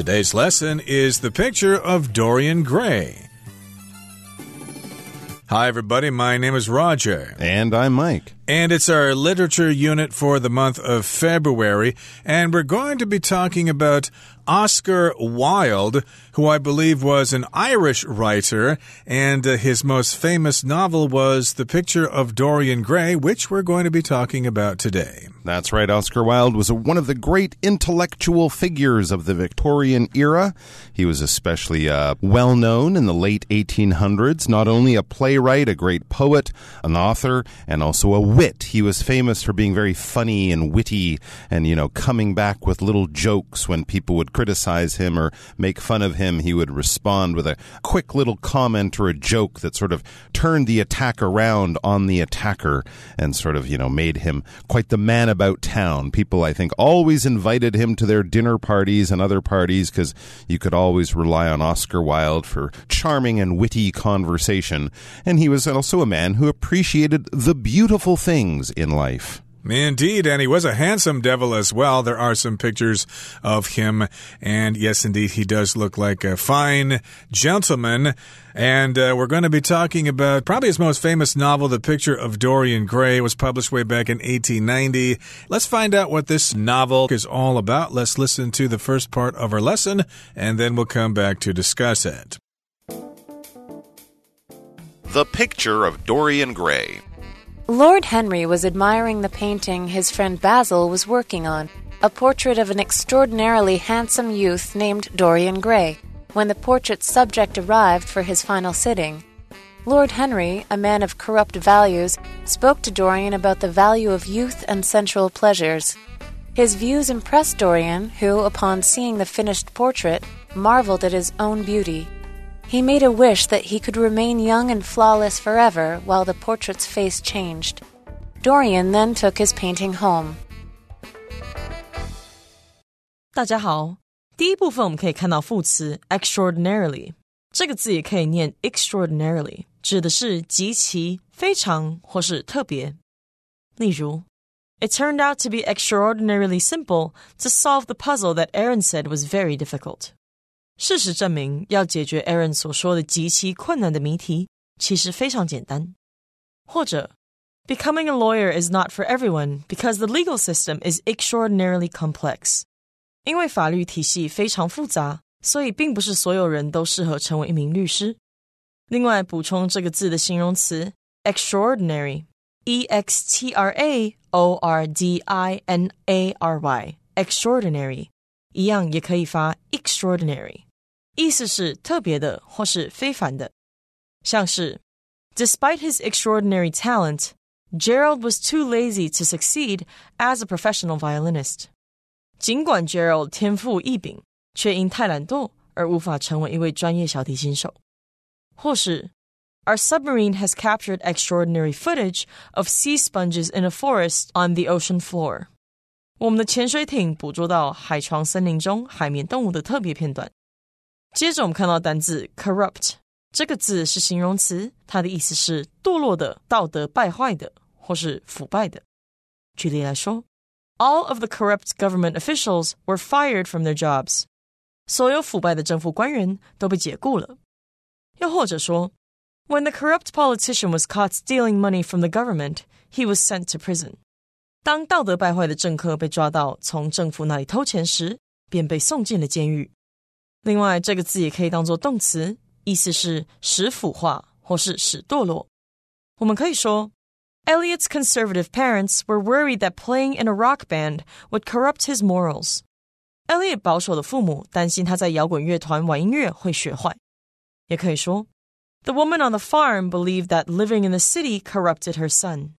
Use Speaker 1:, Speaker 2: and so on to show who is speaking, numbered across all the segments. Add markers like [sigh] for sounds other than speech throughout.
Speaker 1: Today's lesson is the picture of Dorian Gray. Hi, everybody. My name is Roger.
Speaker 2: And I'm Mike.
Speaker 1: And it's our literature unit for the month of February. And we're going to be talking about Oscar Wilde, who I believe was an Irish writer, and uh, his most famous novel was The Picture of Dorian Gray, which we're going to be talking about today.
Speaker 2: That's right. Oscar Wilde was one of the great intellectual figures of the Victorian era. He was especially uh, well known in the late 1800s, not only a playwright, a great poet, an author, and also a wit. He was famous for being very funny and witty and, you know, coming back with little jokes when people would criticize him or make fun of him, he would respond with a quick little comment or a joke that sort of turned the attack around on the attacker and sort of, you know, made him quite the man about town. People, I think, always invited him to their dinner parties and other parties because you could always rely on Oscar Wilde for charming and witty conversation. And he was also a man who appreciated the beautiful things in life.
Speaker 1: Indeed, and he was a handsome devil as well. There are some pictures of him, and yes, indeed, he does look like a fine gentleman. And uh, we're going to be talking about probably his most famous novel, The Picture of Dorian Gray. It was published way back in 1890. Let's find out what this novel is all about. Let's listen to the first part of our lesson, and then we'll come back to discuss it.
Speaker 2: The Picture of Dorian Gray.
Speaker 3: Lord Henry was admiring the painting his friend Basil was working on, a portrait of an extraordinarily handsome youth named Dorian Gray, when the portrait's subject arrived for his final sitting. Lord Henry, a man of corrupt values, spoke to Dorian about the value of youth and sensual pleasures. His views impressed Dorian, who, upon seeing the finished portrait, marveled at his own beauty. He made a wish that he could remain young and flawless forever while the portrait's face changed. Dorian then took his painting home.
Speaker 4: 大家好，第一部分我们可以看到副词 extraordinarily，这个字也可以念 extraordinarily，指的是极其、非常或是特别。例如，It turned out to be extraordinarily simple to solve the puzzle that Aaron said was very difficult. 事实证明，要解决 Aaron 所说的极其困难的谜题，其实非常简单。或者，Becoming a lawyer is not for everyone because the legal system is extraordinarily complex。因为法律体系非常复杂，所以并不是所有人都适合成为一名律师。另外，补充这个字的形容词 extraordinary，e x t r a o r d i n a r y，extraordinary，一样也可以发 extraordinary。 意思是特别的或是非凡的，像是 Despite his extraordinary talent, Gerald was too lazy to succeed as a professional violinist. 尽管 Gerald 天赋异禀，却因太懒惰而无法成为一位专业小提琴手。或是 Our submarine has captured extraordinary footage of sea sponges in a forest on the ocean floor. 我们的潜水艇捕捉到海床森林中海绵动物的特别片段。 接着我们看到单字 corrupt 这个字是形容词，它的意思是堕落的、道德败坏的或是腐败的。举例来说，All of the corrupt government officials were fired from their jobs。所有腐败的政府官员都被解雇了。又或者说，When the corrupt politician was caught stealing money from the government, he was sent to prison。当道德败坏的政客被抓到从政府那里偷钱时，便被送进了监狱。 另外，这个字也可以当做动词，意思是使腐化或是使堕落。我们可以说，Elliot's conservative parents were worried that playing in a rock band would corrupt his morals。Elliot 保守的父母担心他在摇滚乐团玩音乐会学坏。也可以说，The woman on the farm believed that living in the city corrupted her son。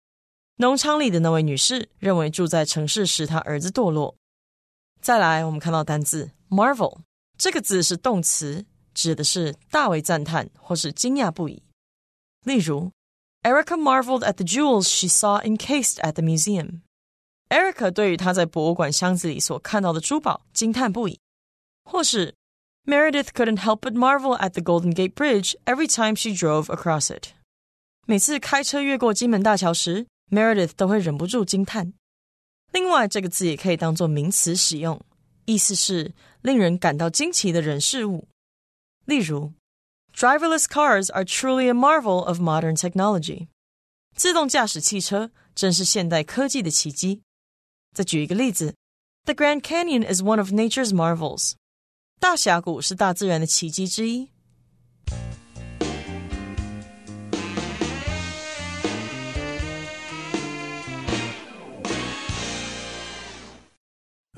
Speaker 4: 农场里的那位女士认为住在城市使她儿子堕落。再来，我们看到单字 marvel。这个字是动词，指的是大为赞叹或是惊讶不已。例如，Erica marveled at the jewels she saw encased at the museum。Erica 对于她在博物馆箱子里所看到的珠宝惊叹不已。或是，Meredith couldn't help but marvel at the Golden Gate Bridge every time she drove across it。每次开车越过金门大桥时，Meredith 都会忍不住惊叹。另外，这个字也可以当做名词使用。意思是令人感到惊奇的人事物。例如，Driverless cars are truly a marvel of modern technology。自动驾驶汽车真是现代科技的奇迹。再举一个例子，The Grand Canyon is one of nature's marvels。大峡谷是大自然的奇迹之一。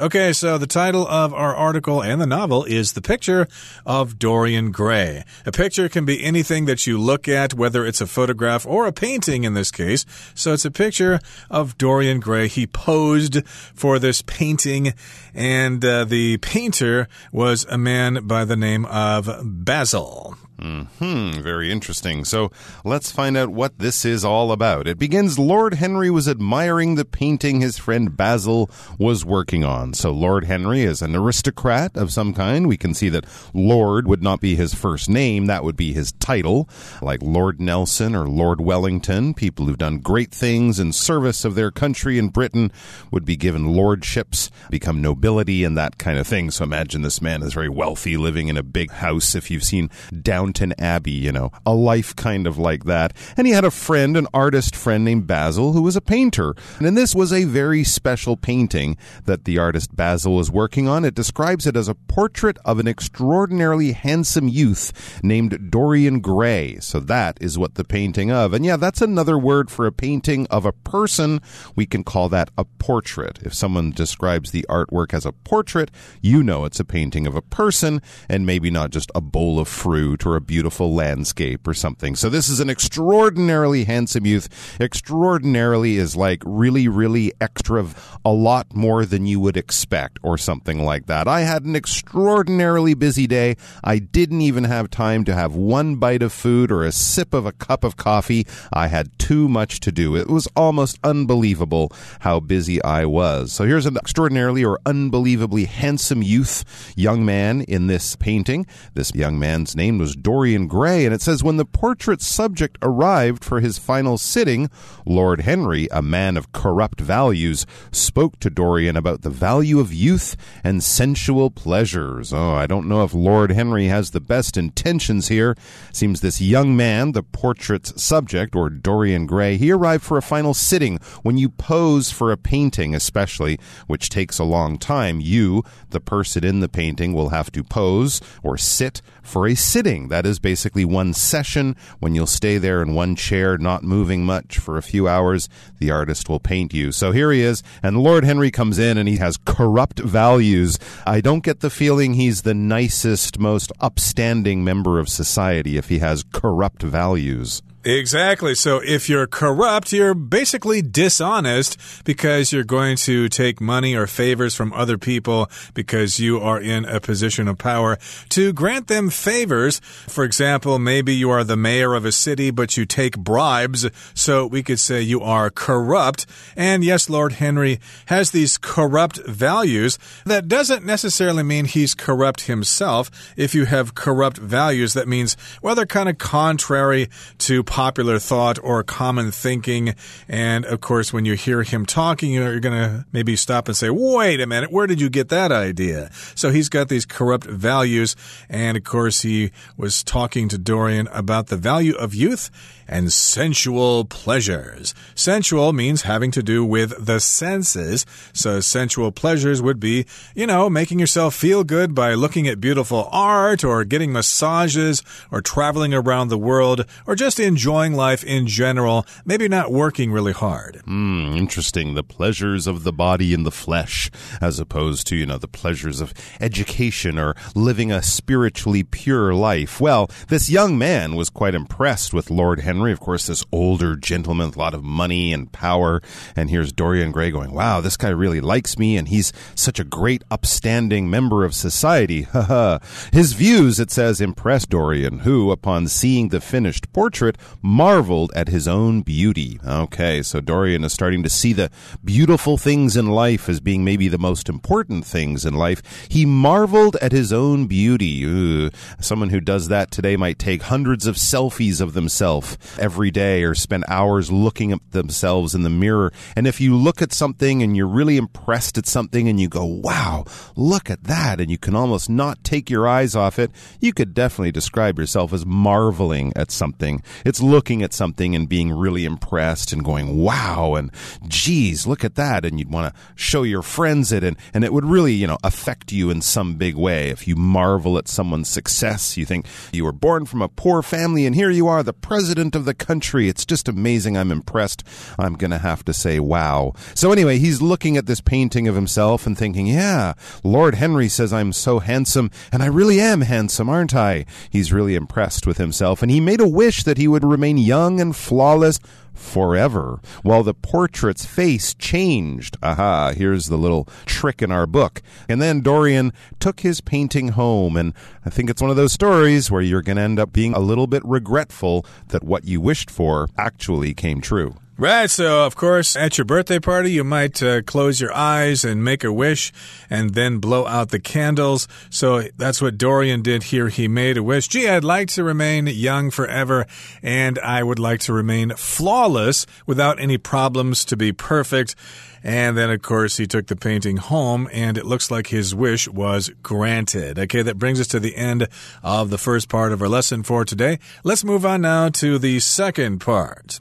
Speaker 1: Okay, so the title of our article and the novel is The Picture of Dorian Gray. A picture can be anything that you look at, whether it's a photograph or a painting in this case. So it's a picture of Dorian Gray. He posed for this painting, and uh, the painter was a man by the name of Basil.
Speaker 2: Hmm, very interesting. So let's find out what this is all about. It begins Lord Henry was admiring the painting his friend Basil was working on. So Lord Henry is an aristocrat of some kind. We can see that Lord would not be his first name, that would be his title, like Lord Nelson or Lord Wellington. People who've done great things in service of their country in Britain would be given lordships, become nobility, and that kind of thing. So imagine this man is very wealthy, living in a big house. If you've seen down Downton Abbey, you know, a life kind of like that. And he had a friend, an artist friend named Basil, who was a painter. And this was a very special painting that the artist Basil was working on. It describes it as a portrait of an extraordinarily handsome youth named Dorian Gray. So that is what the painting of. And yeah, that's another word for a painting of a person. We can call that a portrait. If someone describes the artwork as a portrait, you know it's a painting of a person and maybe not just a bowl of fruit or a beautiful landscape or something. So this is an extraordinarily handsome youth. Extraordinarily is like really, really extra, a lot more than you would expect or something like that. I had an extraordinarily busy day. I didn't even have time to have one bite of food or a sip of a cup of coffee. I had too much to do. It was almost unbelievable how busy I was. So here's an extraordinarily or unbelievably handsome youth, young man in this painting. This young man's name was Dorian Gray, and it says when the portrait subject arrived for his final sitting, Lord Henry, a man of corrupt values, spoke to Dorian about the value of youth and sensual pleasures. Oh, I don't know if Lord Henry has the best intentions here. Seems this young man, the portrait's subject, or Dorian Gray, he arrived for a final sitting. When you pose for a painting, especially, which takes a long time, you, the person in the painting, will have to pose or sit for a sitting. That is basically one session when you'll stay there in one chair, not moving much for a few hours. The artist will paint you. So here he is, and Lord Henry comes in and he has corrupt values. I don't get the feeling he's the nicest, most upstanding member of society if he has corrupt values.
Speaker 1: Exactly. So if you're corrupt, you're basically dishonest because you're going to take money or favors from other people because you are in a position of power to grant them favors. For example, maybe you are the mayor of a city, but you take bribes. So we could say you are corrupt. And yes, Lord Henry has these corrupt values. That doesn't necessarily mean he's corrupt himself. If you have corrupt values, that means, well, they're kind of contrary to popular thought or common thinking. And of course, when you hear him talking, you're going to maybe stop and say, wait a minute, where did you get that idea? So he's got these corrupt values. And of course, he was talking to Dorian about the value of youth and sensual pleasures. Sensual means having to do with the senses. So sensual pleasures would be, you know, making yourself feel good by looking at beautiful art or getting massages or traveling around the world or just enjoying life in general, maybe not working really hard.
Speaker 2: Hmm, interesting. The pleasures of the body and the flesh as opposed to, you know, the pleasures of education or living a spiritually pure life. Well, this young man was quite impressed with Lord Henry Henry, of course, this older gentleman with a lot of money and power. And here's Dorian Gray going, wow, this guy really likes me, and he's such a great, upstanding member of society. [laughs] His views, it says, impressed Dorian, who, upon seeing the finished portrait, marveled at his own beauty. Okay, so Dorian is starting to see the beautiful things in life as being maybe the most important things in life. He marveled at his own beauty. Ooh, someone who does that today might take hundreds of selfies of themselves every day or spend hours looking at themselves in the mirror. And if you look at something and you're really impressed at something and you go, wow, look at that, and you can almost not take your eyes off it, you could definitely describe yourself as marveling at something. It's looking at something and being really impressed and going, wow, and geez, look at that. And you'd want to show your friends it, and, and it would really, you know, affect you in some big way. If you marvel at someone's success, you think you were born from a poor family and here you are, the president of the country. It's just amazing. I'm impressed. I'm going to have to say, wow. So anyway, he's looking at this painting of himself and thinking, yeah, Lord Henry says I'm so handsome, and I really am handsome, aren't I? He's really impressed with himself, and he made a wish that he would remain young and flawless forever, while the portrait's face changed. Aha, here's the little trick in our book. And then Dorian took his painting home, and I think it's one of those stories where you're going to end up being a little bit regretful that what you wished for actually came true.
Speaker 1: Right. So, of course, at your birthday party, you might uh, close your eyes and make a wish and then blow out the candles. So that's what Dorian did here. He made a wish. Gee, I'd like to remain young forever and I would like to remain flawless without any problems to be perfect. And then, of course, he took the painting home, and it looks like his wish was granted. Okay, that brings us to the end of the first part of our lesson for today. Let's move on now to the second part.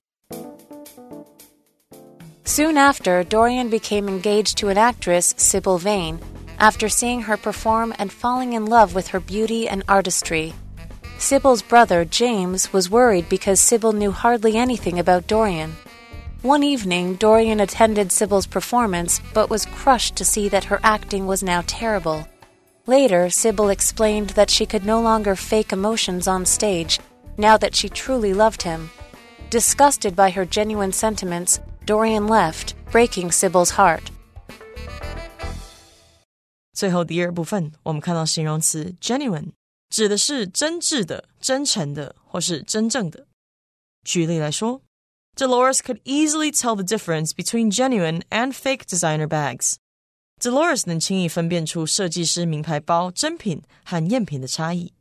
Speaker 3: Soon after, Dorian became engaged to an actress, Sybil Vane, after seeing her perform and falling in love with her beauty and artistry. Sybil's brother, James, was worried because Sybil knew hardly anything about Dorian. One evening, Dorian attended Sybil's performance but was crushed to see that her acting was now terrible. Later, Sybil explained that she could no longer fake emotions on stage now that she truly loved him. Disgusted by her genuine sentiments, Dorian left, breaking Sybil's heart.
Speaker 4: 最后第二部分，我们看到形容词 genuine，指的是真挚的、真诚的或是真正的。举例来说，Dolores could easily tell the difference between genuine and fake designer bags. Dolores 能轻易分辨出设计师名牌包真品和赝品的差异。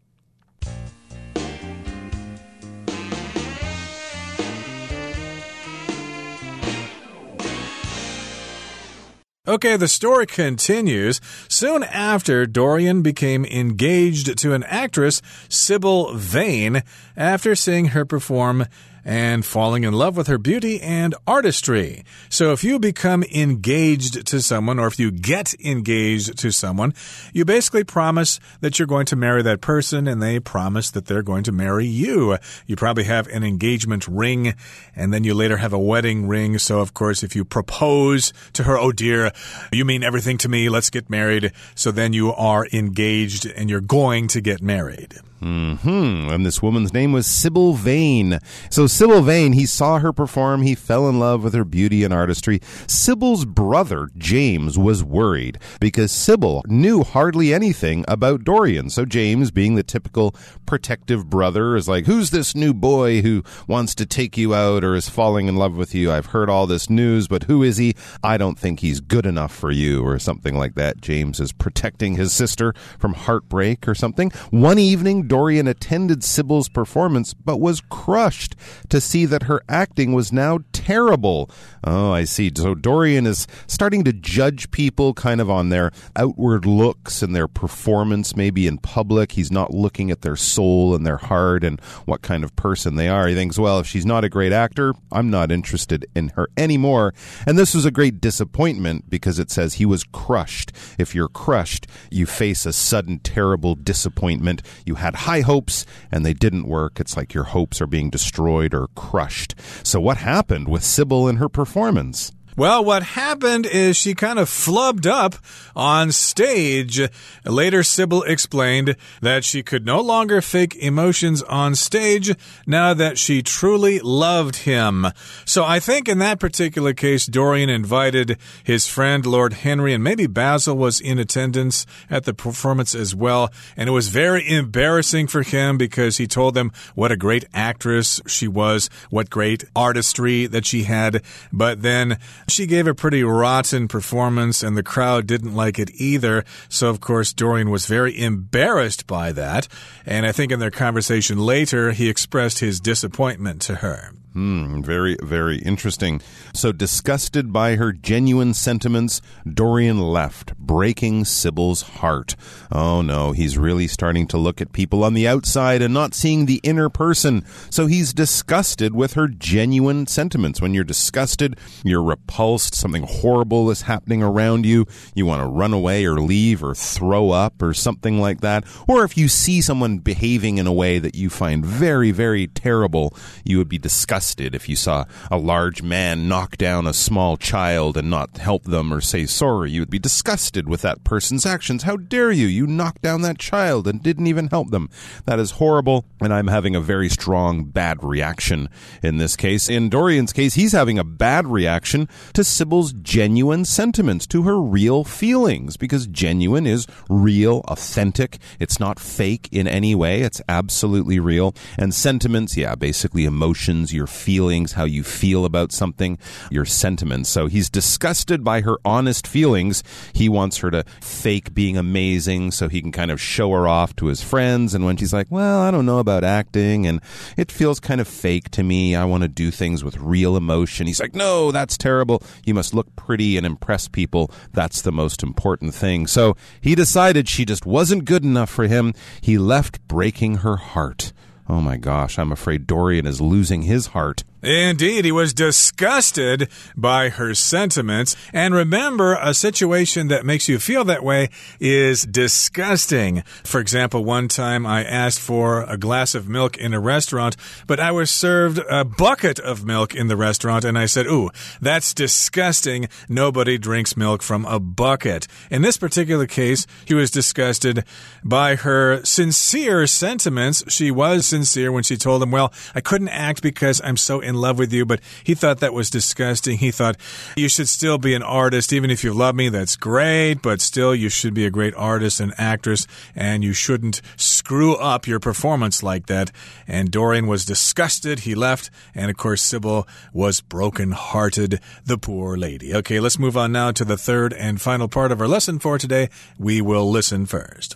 Speaker 1: Okay, the story continues. Soon after, Dorian became engaged to an actress, Sybil Vane, after seeing her perform and falling in love with her beauty and artistry. So if you become engaged to someone or if you get engaged to someone, you basically promise that you're going to marry that person and they promise that they're going to marry you. You probably have an engagement ring and then you later have a wedding ring. So of course, if you propose to her, oh dear, you mean everything to me, let's get married. So then you are engaged and you're going to get married.
Speaker 2: Hmm. And this woman's name was Sybil Vane. So Sybil Vane, he saw her perform. He fell in love with her beauty and artistry. Sybil's brother James was worried because Sybil knew hardly anything about Dorian. So James, being the typical protective brother, is like, "Who's this new boy who wants to take you out or is falling in love with you? I've heard all this news, but who is he? I don't think he's good enough for you," or something like that. James is protecting his sister from heartbreak or something. One evening. Dorian attended Sybil's performance, but was crushed to see that her acting was now terrible. Oh, I see. So Dorian is starting to judge people kind of on their outward looks and their performance, maybe in public. He's not looking at their soul and their heart and what kind of person they are. He thinks, well, if she's not a great actor, I'm not interested in her anymore. And this was a great disappointment because it says he was crushed. If you're crushed, you face a sudden, terrible disappointment. You had high hopes and they didn't work. It's like your hopes are being destroyed or crushed. So, what happened with Sybil and her performance?
Speaker 1: Well, what happened is she kind of flubbed up on stage. Later, Sybil explained that she could no longer fake emotions on stage now that she truly loved him. So I think in that particular case, Dorian invited his friend Lord Henry, and maybe Basil was in attendance at the performance as well. And it was very embarrassing for him because he told them what a great actress she was, what great artistry that she had. But then she gave a pretty rotten performance, and the crowd didn't like it either. So, of course, Dorian was very embarrassed by that. And I think in their conversation later, he expressed his disappointment to her.
Speaker 2: Hmm, very, very interesting. So, disgusted by her genuine sentiments, Dorian left, breaking Sybil's heart. Oh no, he's really starting to look at people on the outside and not seeing the inner person. So, he's disgusted with her genuine sentiments. When you're disgusted, you're repulsed, something horrible is happening around you, you want to run away or leave or throw up or something like that. Or if you see someone behaving in a way that you find very, very terrible, you would be disgusted if you saw a large man knock down a small child and not help them or say sorry. You would be disgusted with that person's actions. How dare you? You knocked down that child and didn't even help them. That is horrible, and I'm having a very strong bad reaction in this case. In Dorian's case, he's having a bad reaction to Sybil's genuine sentiments, to her real feelings, because genuine is real, authentic. It's not fake in any way. It's absolutely real. And sentiments, yeah, basically emotions, your feelings, how you feel about something, your sentiments. So he's disgusted by her honest feelings. He wants her to fake being amazing so he can kind of show her off to his friends. And when she's like, well, I don't know about acting and it feels kind of fake to me, I want to do things with real emotion. He's like, no, that's terrible. You must look pretty and impress people. That's the most important thing. So he decided she just wasn't good enough for him. He left breaking her heart. Oh my gosh, I'm afraid Dorian is losing his heart.
Speaker 1: Indeed, he was disgusted by her sentiments. And remember, a situation that makes you feel that way is disgusting. For example, one time I asked for a glass of milk in a restaurant, but I was served a bucket of milk in the restaurant, and I said, Ooh, that's disgusting. Nobody drinks milk from a bucket. In this particular case, he was disgusted by her sincere sentiments. She was sincere when she told him, Well, I couldn't act because I'm so in love with you, but he thought that was disgusting. He thought you should still be an artist, even if you love me, that's great, but still you should be a great artist and actress, and you shouldn't screw up your performance like that. And Dorian was disgusted. He left, and of course, Sybil was broken-hearted, the poor lady. Okay, let's move on now to the third and final part of our lesson for today. We will listen first.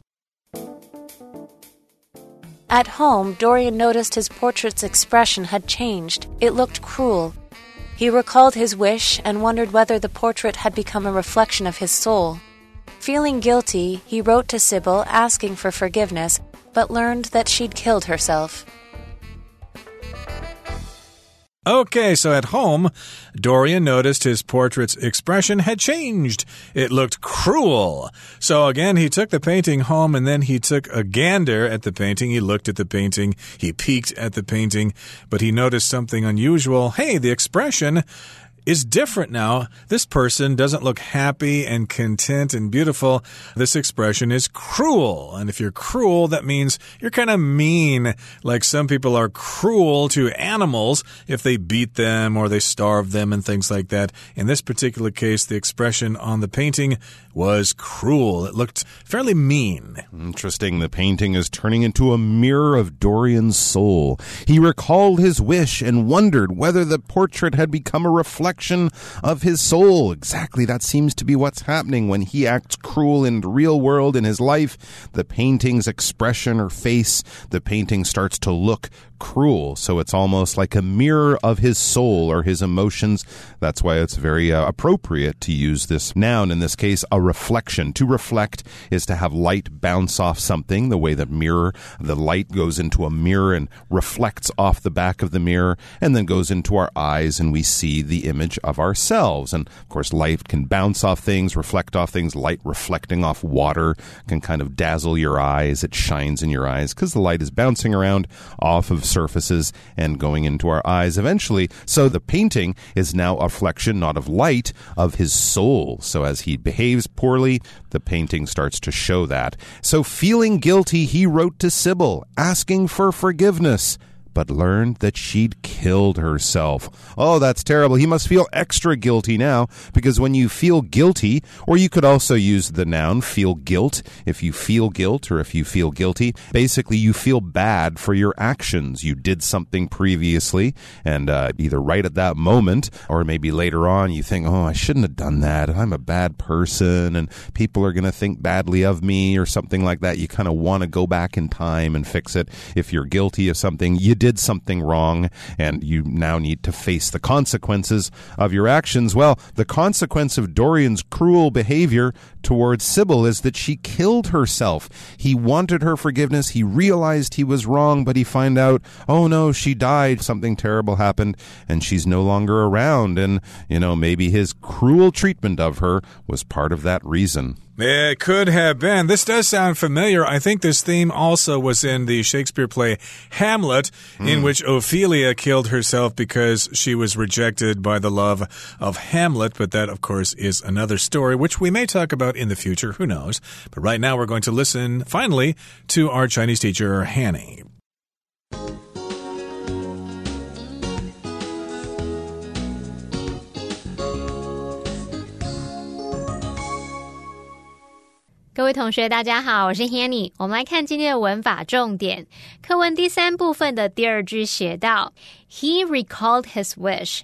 Speaker 3: At home, Dorian noticed his portrait's expression had changed. It looked cruel. He recalled his wish and wondered whether the portrait had become a reflection of his soul. Feeling guilty, he wrote to Sybil asking for forgiveness, but learned that she'd killed herself.
Speaker 1: Okay, so at home, Dorian noticed his portrait's expression had changed. It looked cruel. So again, he took the painting home and then he took a gander at the painting. He looked at the painting. He peeked at the painting, but he noticed something unusual. Hey, the expression is different now. This person doesn't look happy and content and beautiful. This expression is cruel. And if you're cruel, that means you're kind of mean. Like some people are cruel to animals if they beat them or they starve them and things like that. In this particular case, the expression on the painting was cruel. It looked fairly mean.
Speaker 2: Interesting. The painting is turning into a mirror of Dorian's soul. He recalled his wish and wondered whether the portrait had become a reflection of his soul. Exactly, that seems to be what's happening when he acts cruel in the real world in his life. The painting's expression or face, the painting starts to look cruel. So it's almost like a mirror of his soul or his emotions. That's why it's very uh, appropriate to use this noun, in this case, a reflection. To reflect is to have light bounce off something, the way that mirror, the light goes into a mirror and reflects off the back of the mirror and then goes into our eyes and we see the image of ourselves. And of course, light can bounce off things, reflect off things. Light reflecting off water can kind of dazzle your eyes. It shines in your eyes because the light is bouncing around off of surfaces and going into our eyes eventually. So the painting is now a reflection not of light, of his soul. So as he behaves poorly, the painting starts to show that. So feeling guilty, he wrote to Sybil asking for forgiveness but learned that she'd killed herself. Oh, that's terrible. He must feel extra guilty now because when you feel guilty, or you could also use the noun feel guilt, if you feel guilt or if you feel guilty, basically you feel bad for your actions. You did something previously, and uh, either right at that moment or maybe later on you think, oh, I shouldn't have done that. I'm a bad person, and people are going to think badly of me or something like that. You kind of want to go back in time and fix it. If you're guilty of something, you did something wrong and you now need to face the consequences of your actions. Well, the consequence of Dorian's cruel behavior towards Sybil is that she killed herself. He wanted her forgiveness. He realized he was wrong, but he find out, oh no, she died. Something terrible happened and she's no longer around. And, you know, maybe his cruel treatment of her was part of that reason.
Speaker 1: It could have been. This does sound familiar. I think this theme also was in the Shakespeare play Hamlet, mm. in hmm. which Ophelia killed herself because she was rejected by the love of Hamlet. But that, of course, is another story, which we may talk about in the future. Who knows? But right now, we're going to listen finally to our Chinese teacher, Hanny.
Speaker 5: 各位同学，大家好，我是 Hanny。我们来看今天的文法重点。课文第三部分的第二句写到：He recalled his wish。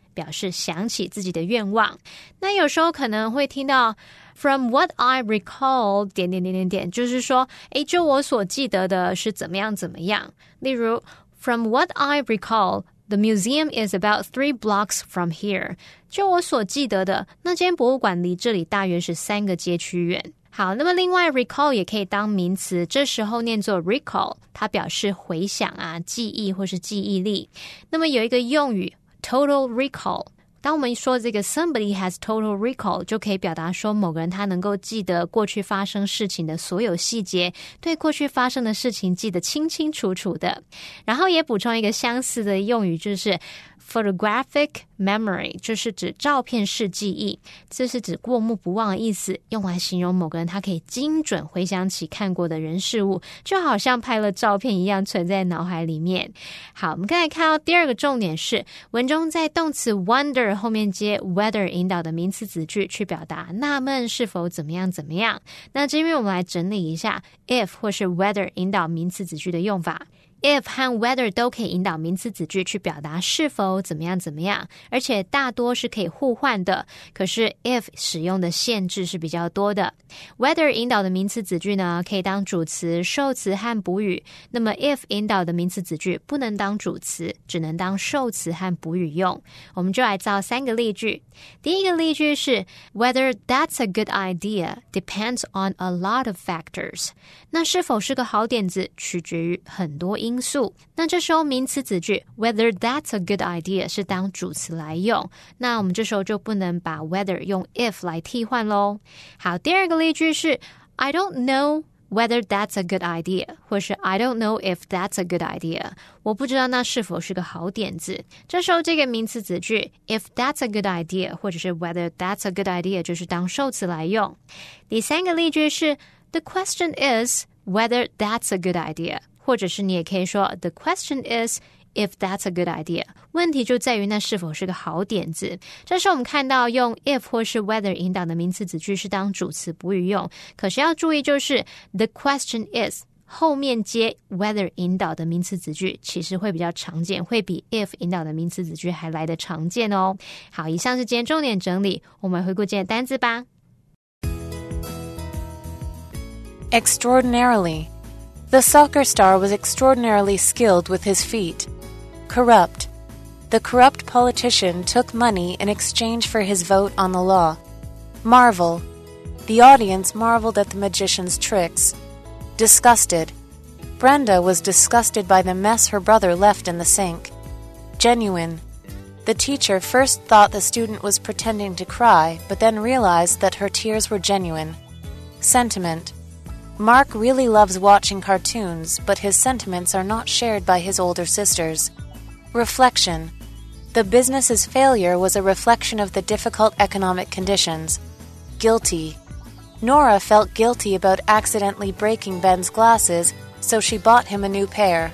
Speaker 5: 表示想起自己的愿望。那有时候可能会听到 "From what I recall"，点点点点点，就是说，诶，就我所记得的是怎么样怎么样。例如，From what I recall。The museum is about three blocks from here。就我所记得的，那间博物馆离这里大约是三个街区远。好，那么另外 recall 也可以当名词，这时候念作 recall，它表示回想啊、记忆或是记忆力。那么有一个用语。Total recall。当我们说这个 somebody has total recall，就可以表达说某个人他能够记得过去发生事情的所有细节，对过去发生的事情记得清清楚楚的。然后也补充一个相似的用语，就是 Photographic memory 就是指照片式记忆，这是指过目不忘的意思，用来形容某个人他可以精准回想起看过的人事物，就好像拍了照片一样存在脑海里面。好，我们刚才看到第二个重点是，文中在动词 wonder 后面接 whether 引导的名词子句，去表达纳闷是否怎么样怎么样。那这边我们来整理一下 if 或是 whether 引导名词子句的用法。If 和 whether 都可以引导名词子句去表达是否怎么样怎么样，而且大多是可以互换的。可是 if 使用的限制是比较多的。whether 引导的名词子句呢，可以当主词、受词和补语。那么 if 引导的名词子句不能当主词，只能当受词和补语用。我们就来造三个例句。第一个例句是 whether that's a good idea depends on a lot of factors。那是否是个好点子，取决于很多因。因素，那这时候名词子句 whether that's a good idea 是当主词来用，那我们这时候就不能把 whether 用 if 来替换喽。好，第二个例句是 I don't know whether that's a good idea，或是 I don't know if that's a good idea，我不知道那是否是个好点子。这时候这个名词子句 if that's a good idea，或者是 whether that's a good idea，就是当受词来用。第三个例句是 The question is whether that's a good idea。 或者是你也可以说，The question is if that's a good idea。问题就在于那是否是个好点子。这时我们看到用 if 或是 whether 引导的名词子句是当主词补语用，可是要注意就是 the question is。 后面接 whether 引导的名词子句，其实会比较常见，会比 if 引导的名词子句还来的常见哦。好，以上是今天重点整理，我们回顾今天的单字吧。
Speaker 3: Extraordinarily. The soccer star was extraordinarily skilled with his feet. Corrupt. The corrupt politician took money in exchange for his vote on the law. Marvel. The audience marveled at the magician's tricks. Disgusted. Brenda was disgusted by the mess her brother left in the sink. Genuine. The teacher first thought the student was pretending to cry, but then realized that her tears were genuine. Sentiment. Mark really loves watching cartoons, but his sentiments are not shared by his older sisters. Reflection. The business's failure was a reflection of the difficult economic conditions. Guilty. Nora felt guilty about accidentally breaking Ben's glasses, so she bought him a new pair.